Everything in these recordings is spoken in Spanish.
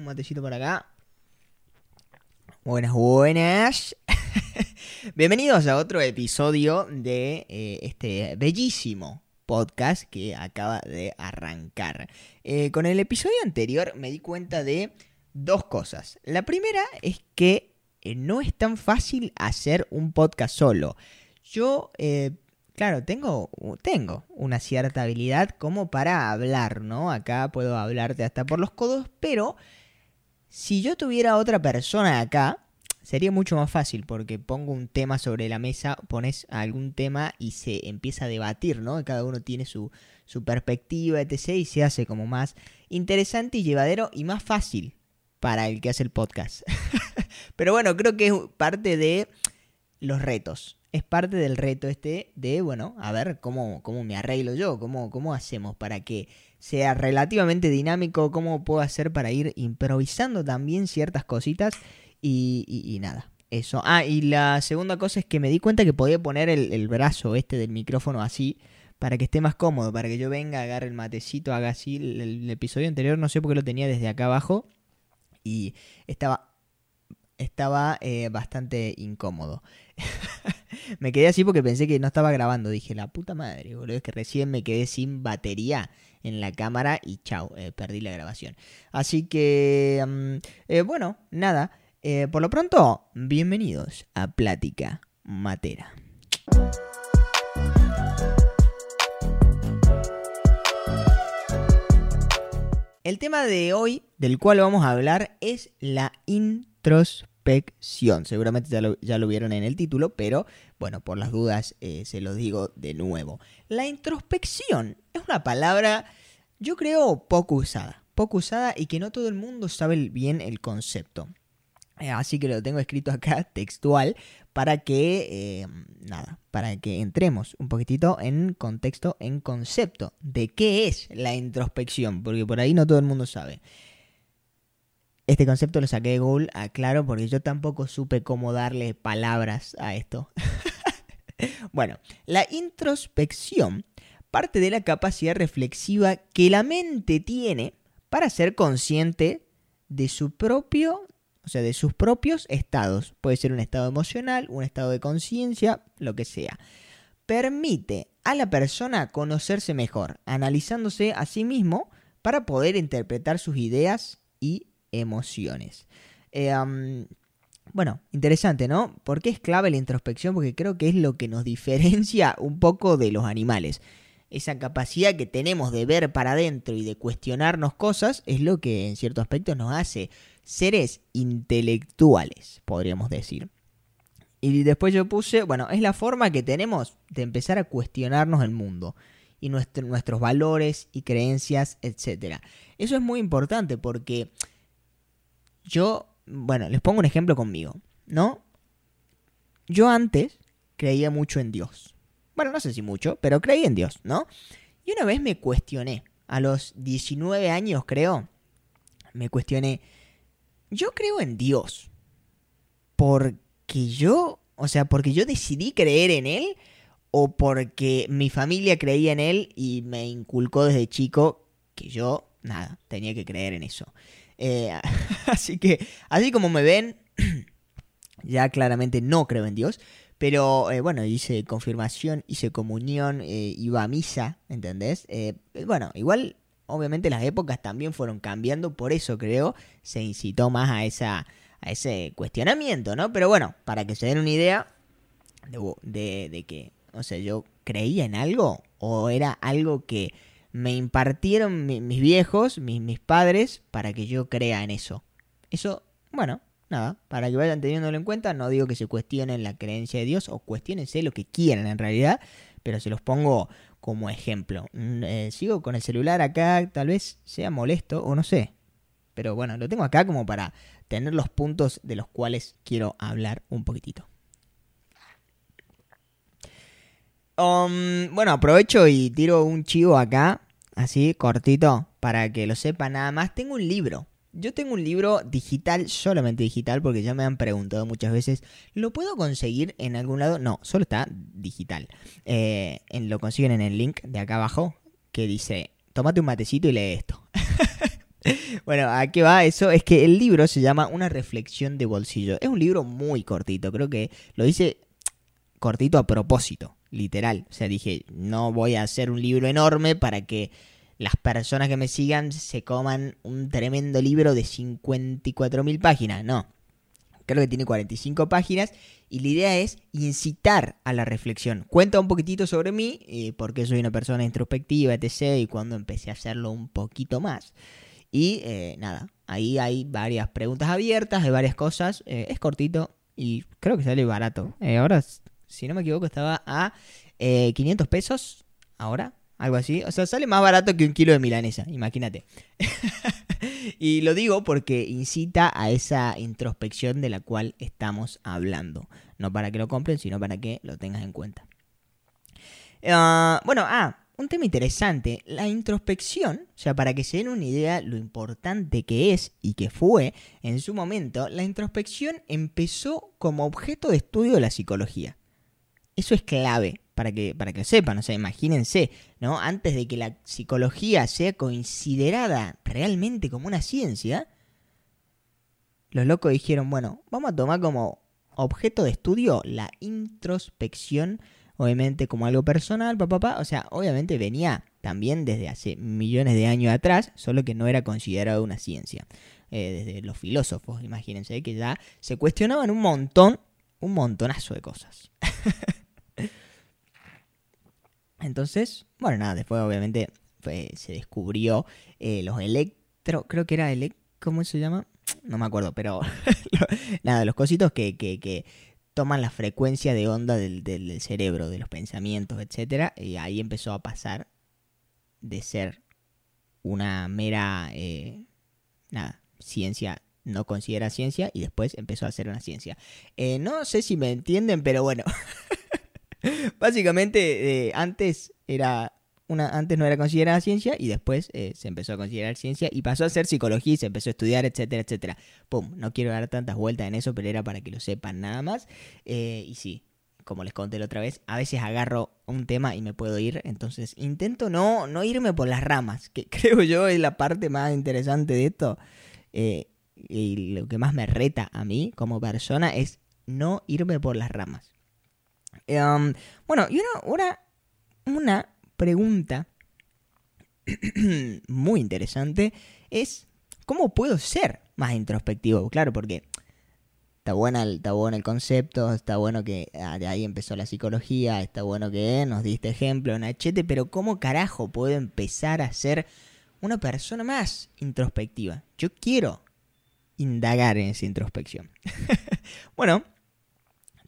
Un matecito por acá. Buenas, buenas. Bienvenidos a otro episodio de eh, este bellísimo podcast que acaba de arrancar. Eh, con el episodio anterior me di cuenta de dos cosas. La primera es que eh, no es tan fácil hacer un podcast solo. Yo, claro, tengo, tengo una cierta habilidad como para hablar, ¿no? Acá puedo hablarte hasta por los codos, pero si yo tuviera otra persona acá, sería mucho más fácil porque pongo un tema sobre la mesa, pones algún tema y se empieza a debatir, ¿no? Cada uno tiene su, su perspectiva, etc. y se hace como más interesante y llevadero y más fácil para el que hace el podcast. Pero bueno, creo que es parte de los retos. Es parte del reto este de, bueno, a ver cómo, cómo me arreglo yo, cómo, cómo hacemos para que sea relativamente dinámico, cómo puedo hacer para ir improvisando también ciertas cositas y, nada, eso. Ah, y la segunda cosa es que me di cuenta que podía poner el, brazo este del micrófono así para que esté más cómodo, para que yo venga, agarre el matecito, haga así. El, episodio anterior no sé por qué lo tenía desde acá abajo y estaba, estaba eh, bastante incómodo. me quedé así porque pensé que no estaba grabando. Dije, la puta madre, boludo, es que recién me quedé sin batería en la cámara y chao, eh, perdí la grabación. Así que, mm, eh, bueno, nada. Eh, por lo pronto, bienvenidos a Plática Matera. El tema de hoy, del cual vamos a hablar, es la introspección. Seguramente ya lo, ya lo vieron en el título, pero bueno, por las dudas eh, se lo digo de nuevo. La introspección es una palabra, yo creo, poco usada. Poco usada y que no todo el mundo sabe bien el concepto. Eh, así que lo tengo escrito acá textual para que, eh, nada, para que entremos un poquitito en contexto, en concepto de qué es la introspección, porque por ahí no todo el mundo sabe. Este concepto lo saqué de Google, aclaro, porque yo tampoco supe cómo darle palabras a esto. bueno, la introspección parte de la capacidad reflexiva que la mente tiene para ser consciente de su propio o sea, de sus propios estados. Puede ser un estado emocional, un estado de conciencia, lo que sea. Permite a la persona conocerse mejor, analizándose a sí mismo para poder interpretar sus ideas y emociones. Eh, bueno, interesante, ¿no? ¿Por qué es clave la introspección? Porque creo que es lo que nos diferencia un poco de los animales. Esa capacidad que tenemos de ver para adentro y de cuestionarnos cosas es lo que en cierto aspecto nos hace seres intelectuales, podríamos decir. Y después yo puse, bueno, es la forma que tenemos de empezar a cuestionarnos el mundo y nuestros valores y creencias, etc. Eso es muy importante porque yo, bueno, les pongo un ejemplo conmigo, ¿no? Yo antes creía mucho en Dios. Bueno, no sé si mucho, pero creí en Dios, ¿no? Y una vez me cuestioné, a los 19 años creo, me cuestioné, yo creo en Dios. Porque yo, o sea, porque yo decidí creer en Él o porque mi familia creía en Él y me inculcó desde chico que yo, nada, tenía que creer en eso. Eh, así que, así como me ven, ya claramente no creo en Dios. Pero eh, bueno, hice confirmación, hice comunión, eh, iba a misa, ¿entendés? bueno, igual obviamente las épocas también fueron cambiando, por eso creo se incitó más a, esa, a ese cuestionamiento, ¿no? Pero bueno, para que se den una idea de, de, que, o sea, yo creía en algo o era algo que me impartieron mis viejos, mis, mis padres, para que yo crea en eso. Eso, bueno, nada, para que vayan teniéndolo en cuenta, no digo que se cuestionen la creencia de Dios o cuestionense lo que quieran en realidad, pero se los pongo como ejemplo. Mm, eh, sigo con el celular acá, tal vez sea molesto o no sé. Pero bueno, lo tengo acá como para tener los puntos de los cuales quiero hablar un poquitito. Um, bueno, aprovecho y tiro un chivo acá, así cortito, para que lo sepa nada más. Tengo un libro yo tengo un libro digital, solamente digital, porque ya me han preguntado muchas veces, ¿lo puedo conseguir en algún lado? No, solo está digital. Eh, lo consiguen en el link de acá abajo, que dice, tómate un matecito y lee esto. bueno, ¿a qué va eso? Es que el libro se llama Una reflexión de bolsillo. Es un libro muy cortito, creo que lo dice cortito a propósito, literal. O sea, dije, no voy a hacer un libro enorme para que las personas que me sigan se coman un tremendo libro de 54.000 páginas. No, creo que tiene 45 páginas y la idea es incitar a la reflexión. Cuenta un poquitito sobre mí, eh, porque soy una persona introspectiva, etc. y cuando empecé a hacerlo un poquito más. Y eh, nada, ahí hay varias preguntas abiertas, hay varias cosas. Eh, es cortito y creo que sale barato. ahora, si no me equivoco, estaba a 500 pesos ahora algo así. O sea, sale más barato que un kilo de milanesa, imagínate. y lo digo porque incita a esa introspección de la cual estamos hablando. No para que lo compren, sino para que lo tengas en cuenta. Ah, bueno, ah, un tema interesante. La introspección, o sea, para que se den una idea lo importante que es y que fue en su momento, la introspección empezó como objeto de estudio de la psicología. Eso es clave para que, para que lo sepan, o sea, imagínense, ¿no? Antes de que la psicología sea considerada realmente como una ciencia, los locos dijeron, bueno, vamos a tomar como objeto de estudio la introspección, obviamente como algo personal, papá, papá, o sea, obviamente venía también desde hace millones de años atrás, solo que no era considerado una ciencia. Eh, desde los filósofos, imagínense, que ya se cuestionaban un montón, un montonazo de cosas. Entonces, bueno, nada, después obviamente se descubrió eh, los electro, creo que era electro, ¿cómo se llama? No me acuerdo, pero nada, los cositos que, que, toman la frecuencia de onda del, del, cerebro, de los pensamientos, etc. Y ahí empezó a pasar de ser una mera, eh, nada, ciencia no considera ciencia y después empezó a ser una ciencia. Eh, no sé si me entienden, pero bueno. Básicamente, eh, antes era una, antes no era considerada ciencia y después eh, se empezó a considerar ciencia y pasó a ser psicología y se empezó a estudiar, etcétera, etcétera. Pum, no quiero dar tantas vueltas en eso, pero era para que lo sepan nada más. Eh, y sí, como les conté la otra vez, a veces agarro un tema y me puedo ir, entonces intento no, no irme por las ramas, que creo yo es la parte más interesante de esto. y lo que más me reta a mí como persona es no irme por las ramas. Em, bueno, y una, una, pregunta muy interesante es, ¿cómo puedo ser más introspectivo? Claro, porque está, buena está bueno el concepto, está bueno que ah, de ahí empezó la psicología, está bueno que nos diste ejemplo, Nachete, pero ¿cómo carajo puedo empezar a ser una persona más introspectiva? Yo quiero indagar en esa introspección. bueno,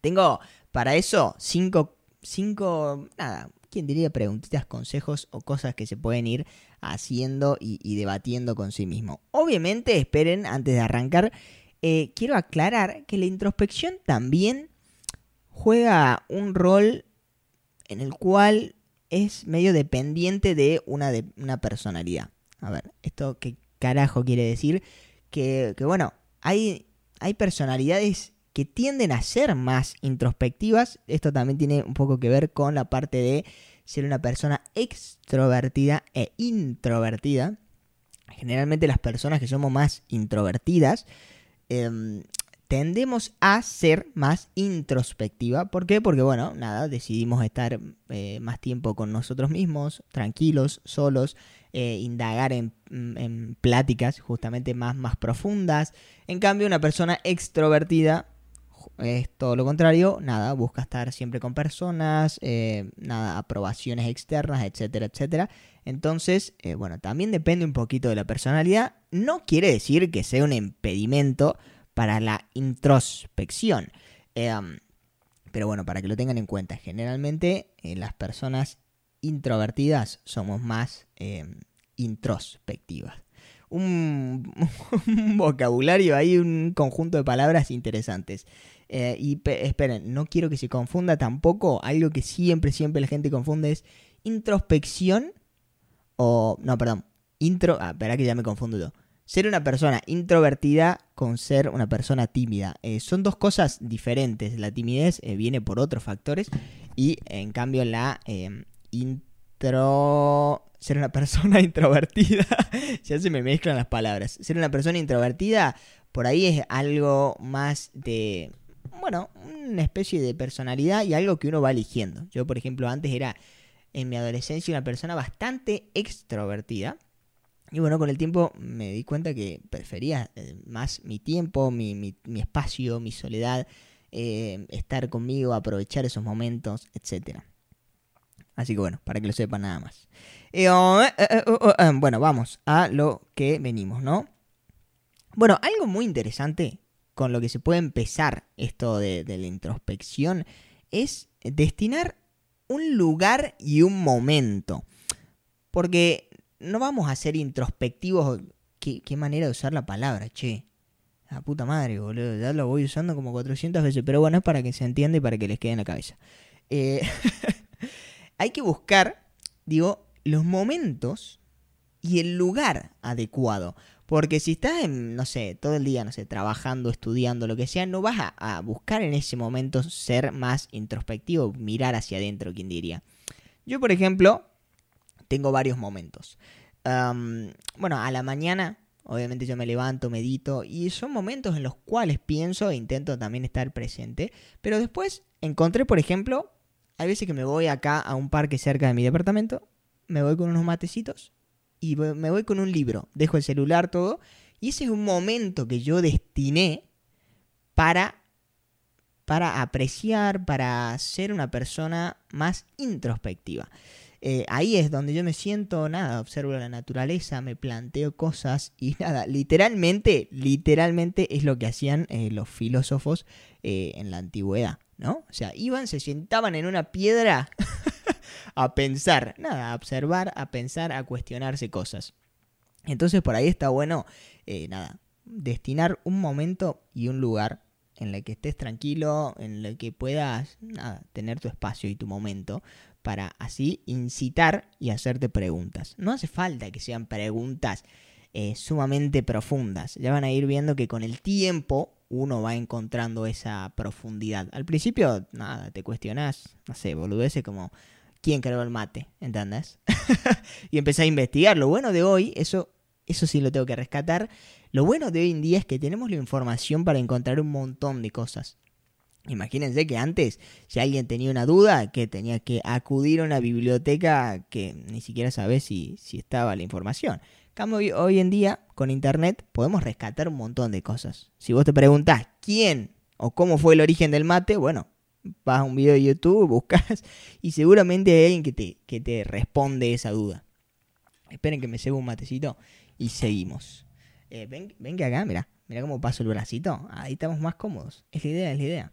tengo para eso, cinco, cinco, nada, ¿quién diría? Preguntitas, consejos o cosas que se pueden ir haciendo y, debatiendo con sí mismo. Obviamente, esperen, antes de arrancar, eh, quiero aclarar que la introspección también juega un rol en el cual es medio dependiente de una, de, una personalidad. A ver, ¿esto qué carajo quiere decir? Que, que bueno, hay, hay personalidades que tienden a ser más introspectivas. Esto también tiene un poco que ver con la parte de ser una persona extrovertida e introvertida. Generalmente las personas que somos más introvertidas em, tendemos a ser más introspectiva. ¿Por qué? Porque, bueno, nada, decidimos estar eh, más tiempo con nosotros mismos, tranquilos, solos, eh, indagar en, en, pláticas justamente más, más profundas. En cambio, una persona extrovertida es todo lo contrario, nada, busca estar siempre con personas, eh, nada, aprobaciones externas, etcétera, etcétera. Entonces, eh, bueno, también depende un poquito de la personalidad. No quiere decir que sea un impedimento para la introspección. Em, pero bueno, para que lo tengan en cuenta, generalmente eh, las personas introvertidas somos más em, introspectivas. Un, vocabulario ahí, un conjunto de palabras interesantes. Eh, y esperen, no quiero que se confunda tampoco. Algo que siempre, siempre la gente confunde es introspección o... No, perdón. Intro... Ah, espera que ya me confundo yo. Ser una persona introvertida con ser una persona tímida. Eh, son dos cosas diferentes. La timidez eh, viene por otros factores y en cambio la Ser una persona introvertida. ya se me mezclan las palabras. Ser una persona introvertida, por ahí es algo más de... Bueno, una especie de personalidad y algo que uno va eligiendo. Yo, por ejemplo, antes era en mi adolescencia una persona bastante extrovertida. Y bueno, con el tiempo me di cuenta que prefería eh, más mi tiempo, mi, espacio, mi soledad, eh, estar conmigo, aprovechar esos momentos, etc. Así que bueno, para que lo sepan nada más. Eh, oh, oh, oh, bueno, vamos a lo que venimos, ¿no? Bueno, algo muy interesante con lo que se puede empezar esto de, de la introspección es destinar un lugar y un momento. Porque no vamos a ser introspectivos. ¿Qué, qué manera de usar la palabra, che? La puta madre, boludo. Ya lo voy usando como 400 veces. Pero bueno, es para que se entienda y para que les quede en la cabeza. Eh, hay que buscar, digo, los momentos y el lugar adecuado. Porque si estás, en, no sé, todo el día, no sé, trabajando, estudiando, lo que sea, no vas a, buscar en ese momento ser más introspectivo, mirar hacia adentro, quien diría. Yo, por ejemplo, tengo varios momentos. bueno, a la mañana, obviamente yo me levanto, medito, y son momentos en los cuales pienso e intento también estar presente. Pero después encontré, por ejemplo, hay veces que me voy acá a un parque cerca de mi departamento, me voy con unos matecitos y me voy con un libro, dejo el celular, todo, y ese es un momento que yo destiné para para apreciar, para ser una persona más introspectiva. Eh, ahí es donde yo me siento, nada, observo la naturaleza, me planteo cosas y nada, literalmente, literalmente es lo que hacían eh, los filósofos eh, en la antigüedad, ¿no? O sea, iban, se sentaban en una piedra a pensar, nada, a observar, a pensar, a cuestionarse cosas. Entonces por ahí está bueno, nada, destinar un momento y un lugar en el que estés tranquilo, en el que puedas nada, tener tu espacio y tu momento para así incitar y hacerte preguntas. No hace falta que sean preguntas eh, sumamente profundas. Ya van a ir viendo que con el tiempo uno va encontrando esa profundidad. Al principio, nada, te cuestionas, no sé, boludeces como quién creó el mate, ¿entendés? y empecé a investigar. Lo bueno de hoy, eso, eso sí lo tengo que rescatar. Lo bueno de hoy en día es que tenemos la información para encontrar un montón de cosas. Imagínense que antes, si alguien tenía una duda, que tenía que acudir a una biblioteca que ni siquiera sabe si, si estaba la información. Cambio, hoy en día, con internet, podemos rescatar un montón de cosas. Si vos te preguntás quién o cómo fue el origen del mate, bueno, vas a un video de YouTube, buscas y seguramente hay alguien que te, que te responde esa duda. Esperen que me cebo un matecito y seguimos. Eh, ven, ven que acá, mira, mira cómo paso el bracito. Ahí estamos más cómodos. Es la idea, es la idea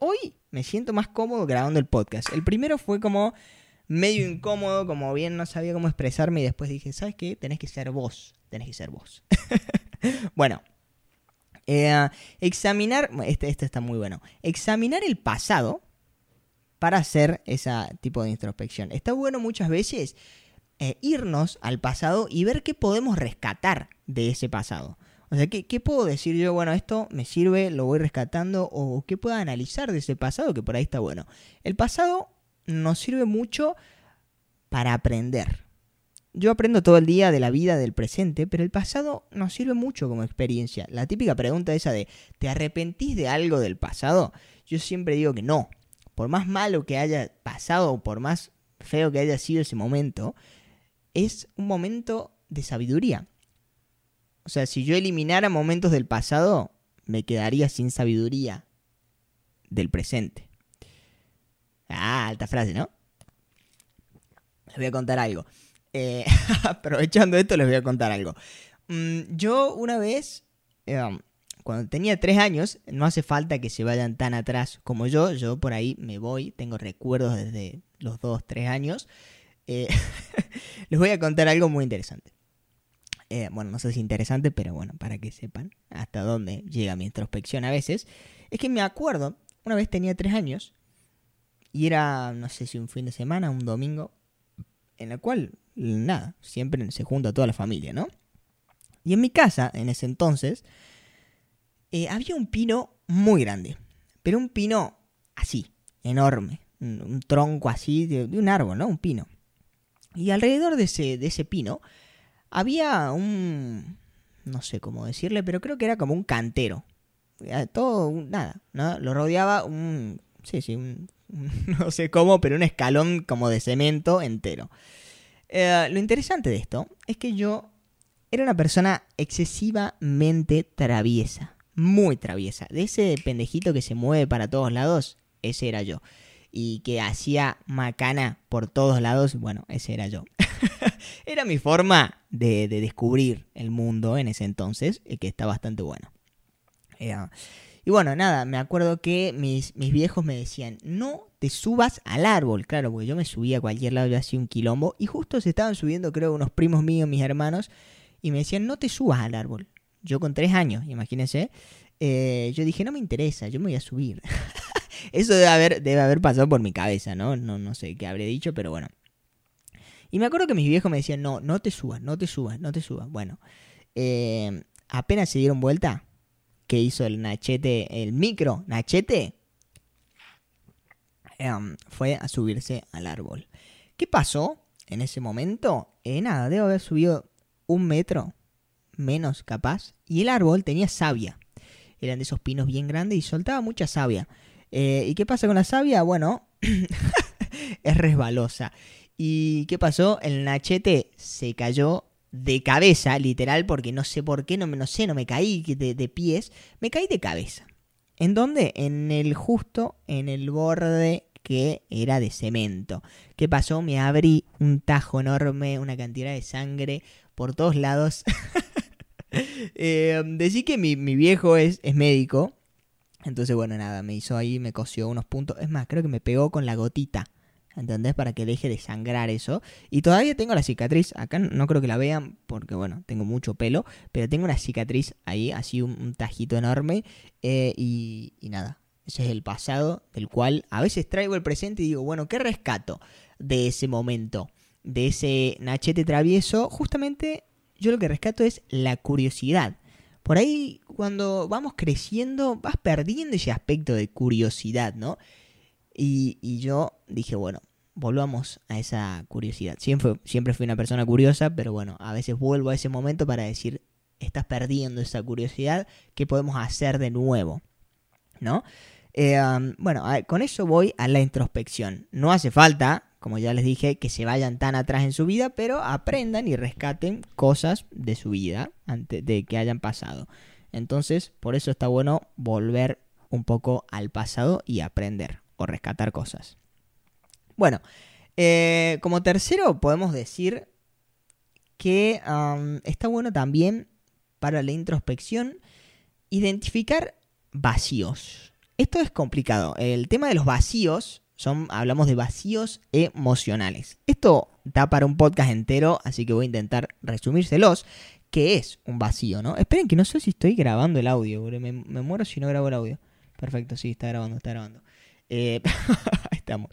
hoy me siento más cómodo grabando el podcast. El primero fue como medio incómodo, como bien no sabía cómo expresarme y después dije, ¿sabes qué? Tenés que ser vos, tenés que ser vos. bueno, eh, examinar, este, este está muy bueno, examinar el pasado para hacer ese tipo de introspección. Está bueno muchas veces eh, irnos al pasado y ver qué podemos rescatar de ese pasado. O sea, ¿qué, puedo decir yo? Bueno, esto me sirve, lo voy rescatando, o qué puedo analizar de ese pasado, que por ahí está bueno. El pasado nos sirve mucho para aprender. Yo aprendo todo el día de la vida del presente, pero el pasado nos sirve mucho como experiencia. La típica pregunta esa de, ¿te arrepentís de algo del pasado? Yo siempre digo que no. Por más malo que haya pasado o por más feo que haya sido ese momento, es un momento de sabiduría. O sea, si yo eliminara momentos del pasado, me quedaría sin sabiduría del presente. Ah, alta frase, ¿no? Les voy a contar algo. Eh, aprovechando esto, les voy a contar algo. Mm, yo una vez, em, cuando tenía tres años, no hace falta que se vayan tan atrás como yo. Yo por ahí me voy, tengo recuerdos desde los dos, tres años. Eh, les voy a contar algo muy interesante. Eh, bueno, no sé si es interesante, pero bueno, para que sepan hasta dónde llega mi introspección a veces, es que me acuerdo, una vez tenía tres años, y era, no sé si un fin de semana, un domingo, en el cual, nada, siempre se junta toda la familia, ¿no? Y en mi casa, en ese entonces, eh, había un pino muy grande, pero un pino así, enorme, un, tronco así de, de un árbol, ¿no? Un pino. Y alrededor de ese, de ese pino había un... no sé cómo decirle, pero creo que era como un cantero. Todo, nada. Lo rodeaba un... Sí, sí, un, no sé cómo, pero un escalón como de cemento entero. Eh, lo interesante de esto es que yo era una persona excesivamente traviesa, muy traviesa. De ese pendejito que se mueve para todos lados, ese era yo. Y que hacía macana por todos lados, bueno, ese era yo. era mi forma de, descubrir el mundo en ese entonces, y que está bastante bueno. Eh, y bueno, nada, me acuerdo que mis, mis, viejos me decían, no te subas al árbol, claro, porque yo me subía a cualquier lado, yo hacía un quilombo, y justo se estaban subiendo, creo, unos primos míos, mis hermanos, y me decían, no te subas al árbol. Yo con tres años, imagínense, eh, yo dije, no me interesa, yo me voy a subir. Eso debe haber, debe haber pasado por mi cabeza, ¿no? ¿no? No sé qué habré dicho, pero bueno. Y me acuerdo que mis viejos me decían, no, no te subas, no te subas, no te subas. Bueno, eh, apenas se dieron vuelta, que hizo el Nachete, el micro Nachete, em, fue a subirse al árbol. ¿Qué pasó en ese momento? Eh, nada, debo haber subido un metro menos capaz y el árbol tenía savia. Eran de esos pinos bien grandes y soltaba mucha savia. Eh, ¿Y qué pasa con la savia? Bueno, es resbalosa. ¿Y qué pasó? El nachete se cayó de cabeza, literal, porque no sé por qué, no, no sé, no me caí de, pies, me caí de cabeza. ¿En dónde? En el justo, en el borde que era de cemento. ¿Qué pasó? Me abrí un tajo enorme, una cantidad de sangre por todos lados. eh, decí que mi, mi viejo es, es, médico. Entonces, bueno, nada, me hizo ahí, me cosió unos puntos. Es más, creo que me pegó con la gotita ¿Entendés? Para que deje de sangrar eso. Y todavía tengo la cicatriz. Acá no creo que la vean porque, bueno, tengo mucho pelo. Pero tengo una cicatriz ahí, así un, tajito enorme. Eh, y, y, nada, ese es el pasado del cual a veces traigo el presente y digo, bueno, ¿qué rescato de ese momento? De ese nachete travieso. Justamente yo lo que rescato es la curiosidad. Por ahí, cuando vamos creciendo, vas perdiendo ese aspecto de curiosidad, ¿no? Y, yo dije, bueno, volvamos a esa curiosidad. Siempre, siempre fui una persona curiosa, pero bueno, a veces vuelvo a ese momento para decir, estás perdiendo esa curiosidad, ¿qué podemos hacer de nuevo? ¿No? Eh, bueno, con eso voy a la introspección. No hace falta, como ya les dije, que se vayan tan atrás en su vida, pero aprendan y rescaten cosas de su vida antes de que hayan pasado. Entonces, por eso está bueno volver un poco al pasado y aprender rescatar cosas. Bueno, eh, como tercero podemos decir que está bueno también para la introspección identificar vacíos. Esto es complicado. El tema de los vacíos, son, hablamos de vacíos emocionales. Esto da para un podcast entero, así que voy a intentar resumírselos. ¿Qué es un vacío, no? Esperen que no sé si estoy grabando el audio, me, me muero si no grabo el audio. Perfecto, sí, está grabando, está grabando. Eh, estamos.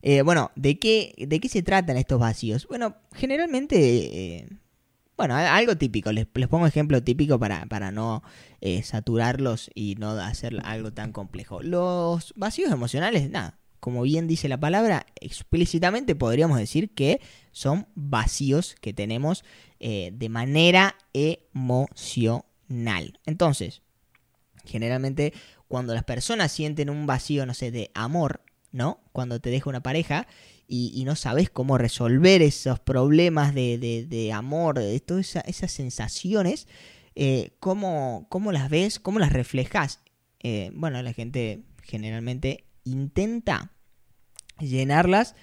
Eh, bueno, ¿de qué, ¿de qué se tratan estos vacíos? Bueno, generalmente, eh, bueno, algo típico, les, les, pongo ejemplo típico para, para no saturarlos y no hacer algo tan complejo. Los vacíos emocionales, nada, como bien dice la palabra, explícitamente podríamos decir que son vacíos que tenemos de manera emocional. Entonces, generalmente cuando las personas sienten un vacío, no sé, de amor, ¿no? Cuando te deja una pareja y, no sabes cómo resolver esos problemas de, amor, de todas esas sensaciones, eh, ¿cómo, las ves? ¿Cómo las reflejas? Eh, bueno, la gente generalmente intenta llenarlas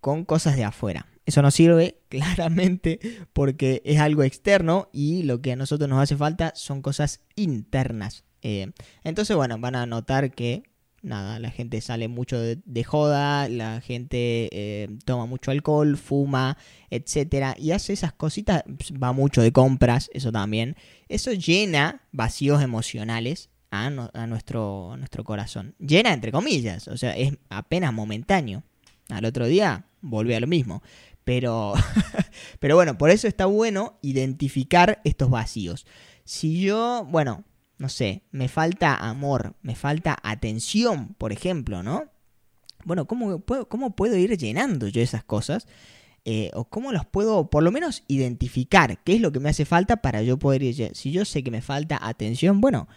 con cosas de afuera. Eso no sirve claramente porque es algo externo y lo que a nosotros nos hace falta son cosas internas. Eh, entonces, bueno, van a notar que nada, la gente sale mucho de, joda, la gente eh, toma mucho alcohol, fuma, etcétera, y hace esas cositas, va mucho de compras, eso también. Eso llena vacíos emocionales a, nuestro, nuestro corazón. Llena entre comillas, o sea, es apenas momentáneo. Al otro día vuelve a lo mismo. Pero, pero bueno, por eso está bueno identificar estos vacíos. Si yo, bueno, no sé, me falta amor, me falta atención, por ejemplo, ¿no? bueno, ¿cómo puedo, cómo puedo ir llenando yo esas cosas? Eh, o cómo las puedo por lo menos identificar, qué es lo que me hace falta para yo poder ir. Si yo sé que me falta atención, bueno,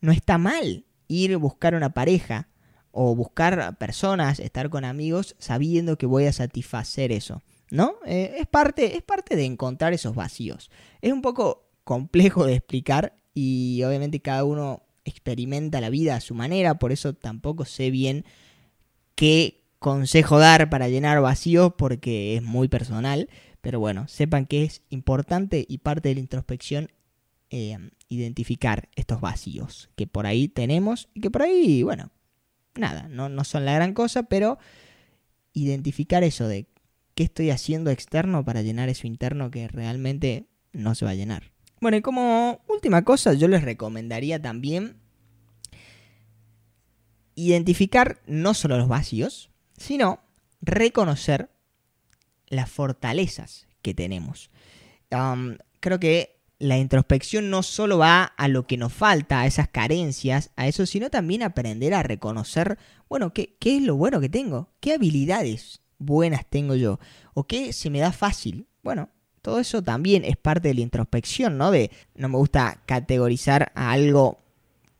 no está mal ir a buscar una pareja o buscar personas, estar con amigos, sabiendo que voy a satisfacer eso. ¿No? Eh, es, parte, es parte de encontrar esos vacíos. Es un poco complejo de explicar y obviamente cada uno experimenta la vida a su manera, por eso tampoco sé bien qué consejo dar para llenar vacíos porque es muy personal, pero bueno, sepan que es importante y parte de la introspección eh, identificar estos vacíos que por ahí tenemos y que por ahí, bueno, nada, no, no son la gran cosa, pero identificar eso de qué estoy haciendo externo para llenar eso interno que realmente no se va a llenar. Bueno, y como última cosa, yo les recomendaría también identificar no solo los vacíos, sino reconocer las fortalezas que tenemos. creo que la introspección no solo va a lo que nos falta, a esas carencias, a eso, sino también aprender a reconocer, bueno, qué, qué es lo bueno que tengo, qué habilidades buenas tengo yo, o qué se me da fácil. Bueno, todo eso también es parte de la introspección, ¿no? De no me gusta categorizar a algo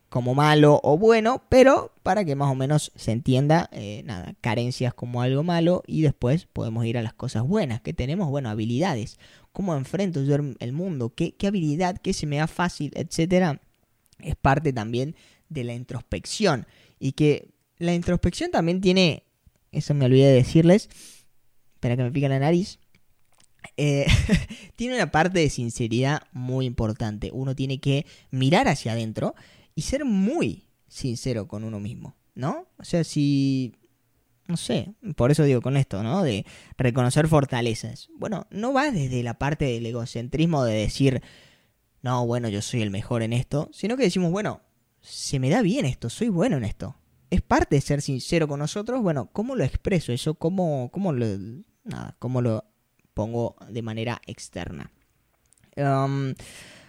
como malo o bueno, pero para que más o menos se entienda, eh, nada, carencias como algo malo y después podemos ir a las cosas buenas que tenemos, bueno, habilidades, cómo enfrento yo el mundo, qué, qué habilidad, qué se me da fácil, etcétera, es parte también de la introspección. Y que la introspección también tiene, eso me olvidé de decirles, espera que me pica la nariz, eh, tiene una parte de sinceridad muy importante. Uno tiene que mirar hacia adentro y ser muy sincero con uno mismo, ¿no? O sea, si no sé, por eso digo con esto, ¿no? De reconocer fortalezas. Bueno, no va desde la parte del egocentrismo de decir, no, bueno, yo soy el mejor en esto, sino que decimos, bueno, se me da bien esto, soy bueno en esto. Es parte de ser sincero con nosotros, bueno, ¿cómo lo expreso eso? ¿Cómo, cómo lo, nada, cómo lo pongo de manera externa? Um,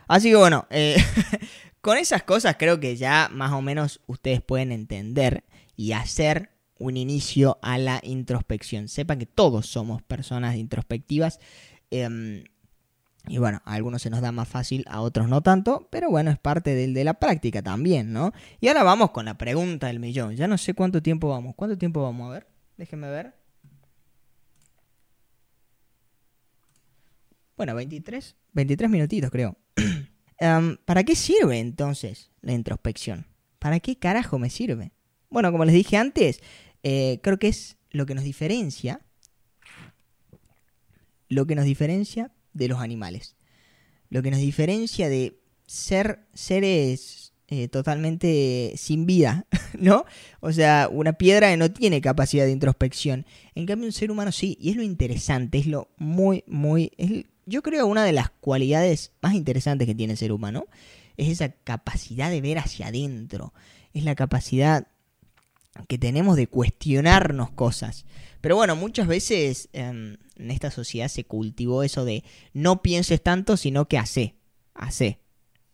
así que bueno, eh, Con esas cosas creo que ya más o menos ustedes pueden entender y hacer un inicio a la introspección. Sepan que todos somos personas introspectivas. Em, y bueno, a algunos se nos da más fácil, a otros no tanto, pero bueno, es parte de, la práctica también, ¿no? Y ahora vamos con la pregunta del millón. Ya no sé cuánto tiempo vamos. ¿Cuánto tiempo vamos a ver? Déjenme ver. Bueno, 23, 23 minutitos creo. ¿Para qué sirve entonces la introspección? ¿Para qué carajo me sirve? Bueno, como les dije antes, eh, creo que es lo que nos diferencia. Lo que nos diferencia de los animales. Lo que nos diferencia de ser seres eh, totalmente sin vida, ¿no? O sea, una piedra no tiene capacidad de introspección. En cambio, un ser humano sí, y es lo interesante, es lo muy, muy yo creo una de las cualidades más interesantes que tiene el ser humano es esa capacidad de ver hacia adentro, es la capacidad que tenemos de cuestionarnos cosas. Pero bueno, muchas veces em, en esta sociedad se cultivó eso de no pienses tanto, sino que hace, hace.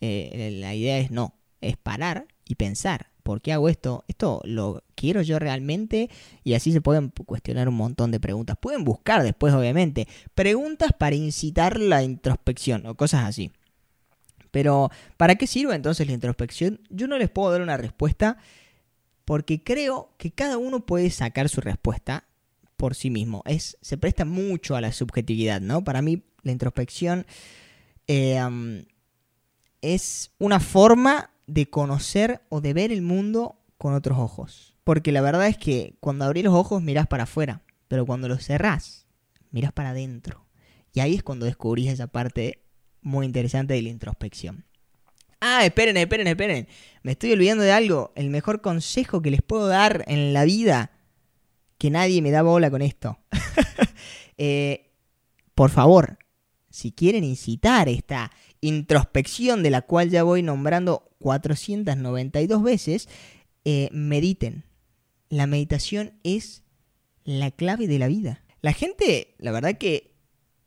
Eh, la idea es no, es parar y pensar. ¿Por qué hago esto? ¿Esto lo quiero yo realmente? Y así se pueden cuestionar un montón de preguntas. Pueden buscar después, obviamente, preguntas para incitar la introspección o cosas así. Pero, ¿para qué sirve entonces la introspección? Yo no les puedo dar una respuesta porque creo que cada uno puede sacar su respuesta por sí mismo. Es, se presta mucho a la subjetividad, ¿no? Para mí, la introspección eh, es una forma de conocer o de ver el mundo con otros ojos. Porque la verdad es que cuando abrís los ojos mirás para afuera, pero cuando los cerrás, mirás para adentro. Y ahí es cuando descubrís esa parte muy interesante de la introspección. Ah, esperen, esperen, esperen. Me estoy olvidando de algo. El mejor consejo que les puedo dar en la vida. Que nadie me da bola con esto. Eh, por favor, si quieren incitar esta introspección de la cual ya voy nombrando 492 veces, eh, mediten. La meditación es la clave de la vida. La gente, la verdad que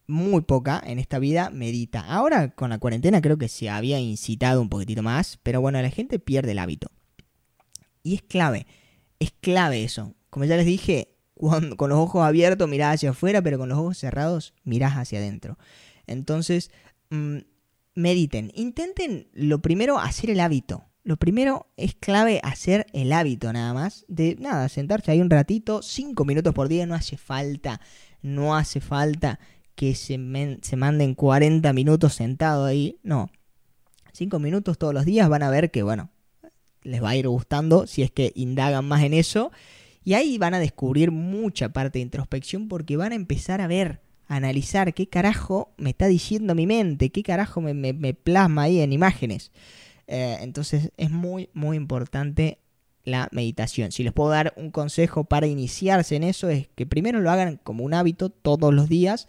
muy poca en esta vida medita. Ahora con la cuarentena creo que se había incitado un poquitito más, pero bueno, la gente pierde el hábito. Y es clave, es clave eso. como ya les dije, con los ojos abiertos mirás hacia afuera, pero con los ojos cerrados mirás hacia adentro. Entonces, mm, mediten, intenten lo primero hacer el hábito. Lo primero es clave hacer el hábito nada más. De nada, sentarse ahí un ratito, cinco minutos por día, no hace falta, no hace falta que se, se manden 40 minutos sentado ahí. No, cinco minutos todos los días van a ver que, bueno, les va a ir gustando si es que indagan más en eso. Y ahí van a descubrir mucha parte de introspección porque van a empezar a ver, analizar qué carajo me está diciendo mi mente, qué carajo me, plasma ahí en imágenes. Eh, entonces es muy, muy importante la meditación. Si les puedo dar un consejo para iniciarse en eso es que primero lo hagan como un hábito todos los días.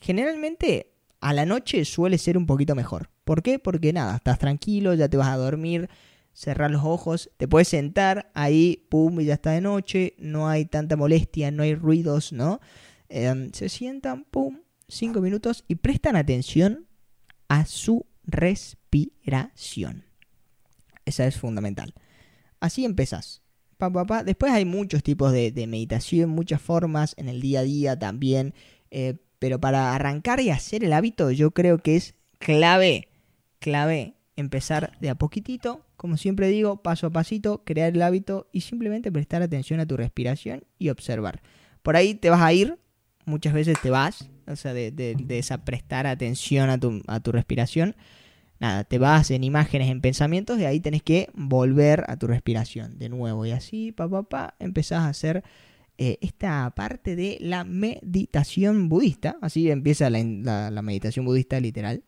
Generalmente a la noche suele ser un poquito mejor. ¿Por qué? Porque nada, estás tranquilo, ya te vas a dormir, cerrar los ojos, te puedes sentar ahí, pum, y ya está de noche, no hay tanta molestia, no hay ruidos, ¿no? Em, se sientan, pum, cinco minutos y prestan atención a su respiración. Esa es fundamental. Así empezás. Después hay muchos tipos de, meditación, muchas formas en el día a día también. Eh, pero para arrancar y hacer el hábito, yo creo que es clave, clave empezar de a poquitito como siempre digo, paso a pasito, crear el hábito y simplemente prestar atención a tu respiración y observar. Por ahí te vas a ir, muchas veces te vas, o sea, de, esa prestar atención a tu, a tu respiración. Nada, te vas en imágenes, en pensamientos, y ahí tenés que volver a tu respiración de nuevo. Y así, pa, pa, pa, empezás a hacer eh, esta parte de la meditación budista. Así empieza la, meditación budista literal.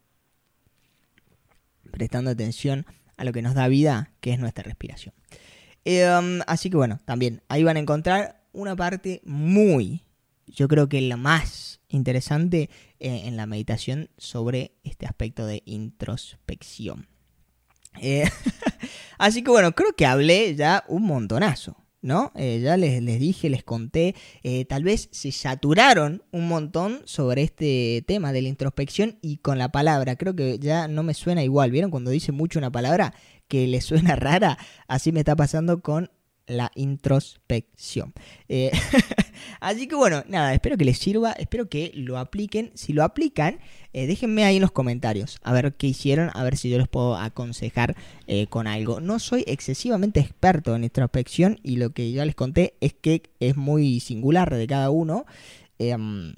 Prestando atención a lo que nos da vida, que es nuestra respiración. Em, así que bueno, también ahí van a encontrar una parte muy, yo creo que la más interesante eh, en la meditación sobre este aspecto de introspección. Eh, así que bueno, creo que hablé ya un montonazo. ¿no? Eh, ya les, les, dije, les conté, tal vez se saturaron un montón sobre este tema de la introspección y con la palabra, creo que ya no me suena igual, ¿vieron? Cuando dice mucho una palabra que le suena rara, así me está pasando con la introspección. así que bueno, nada, espero que les sirva, espero que lo apliquen. Si lo aplican, eh, déjenme ahí en los comentarios a ver qué hicieron, a ver si yo les puedo aconsejar eh, con algo. No soy excesivamente experto en introspección y lo que ya les conté es que es muy singular de cada uno. Em,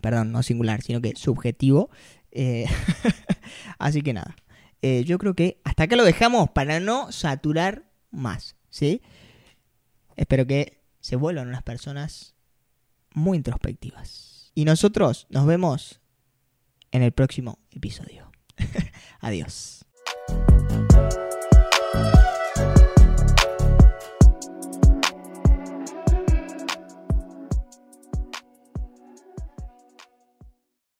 perdón, no singular, sino que subjetivo. así que nada. yo creo que hasta acá lo dejamos para no saturar más. ¿sí? Espero que se vuelvan unas personas muy introspectivas. Y nosotros nos vemos en el próximo episodio. Adiós.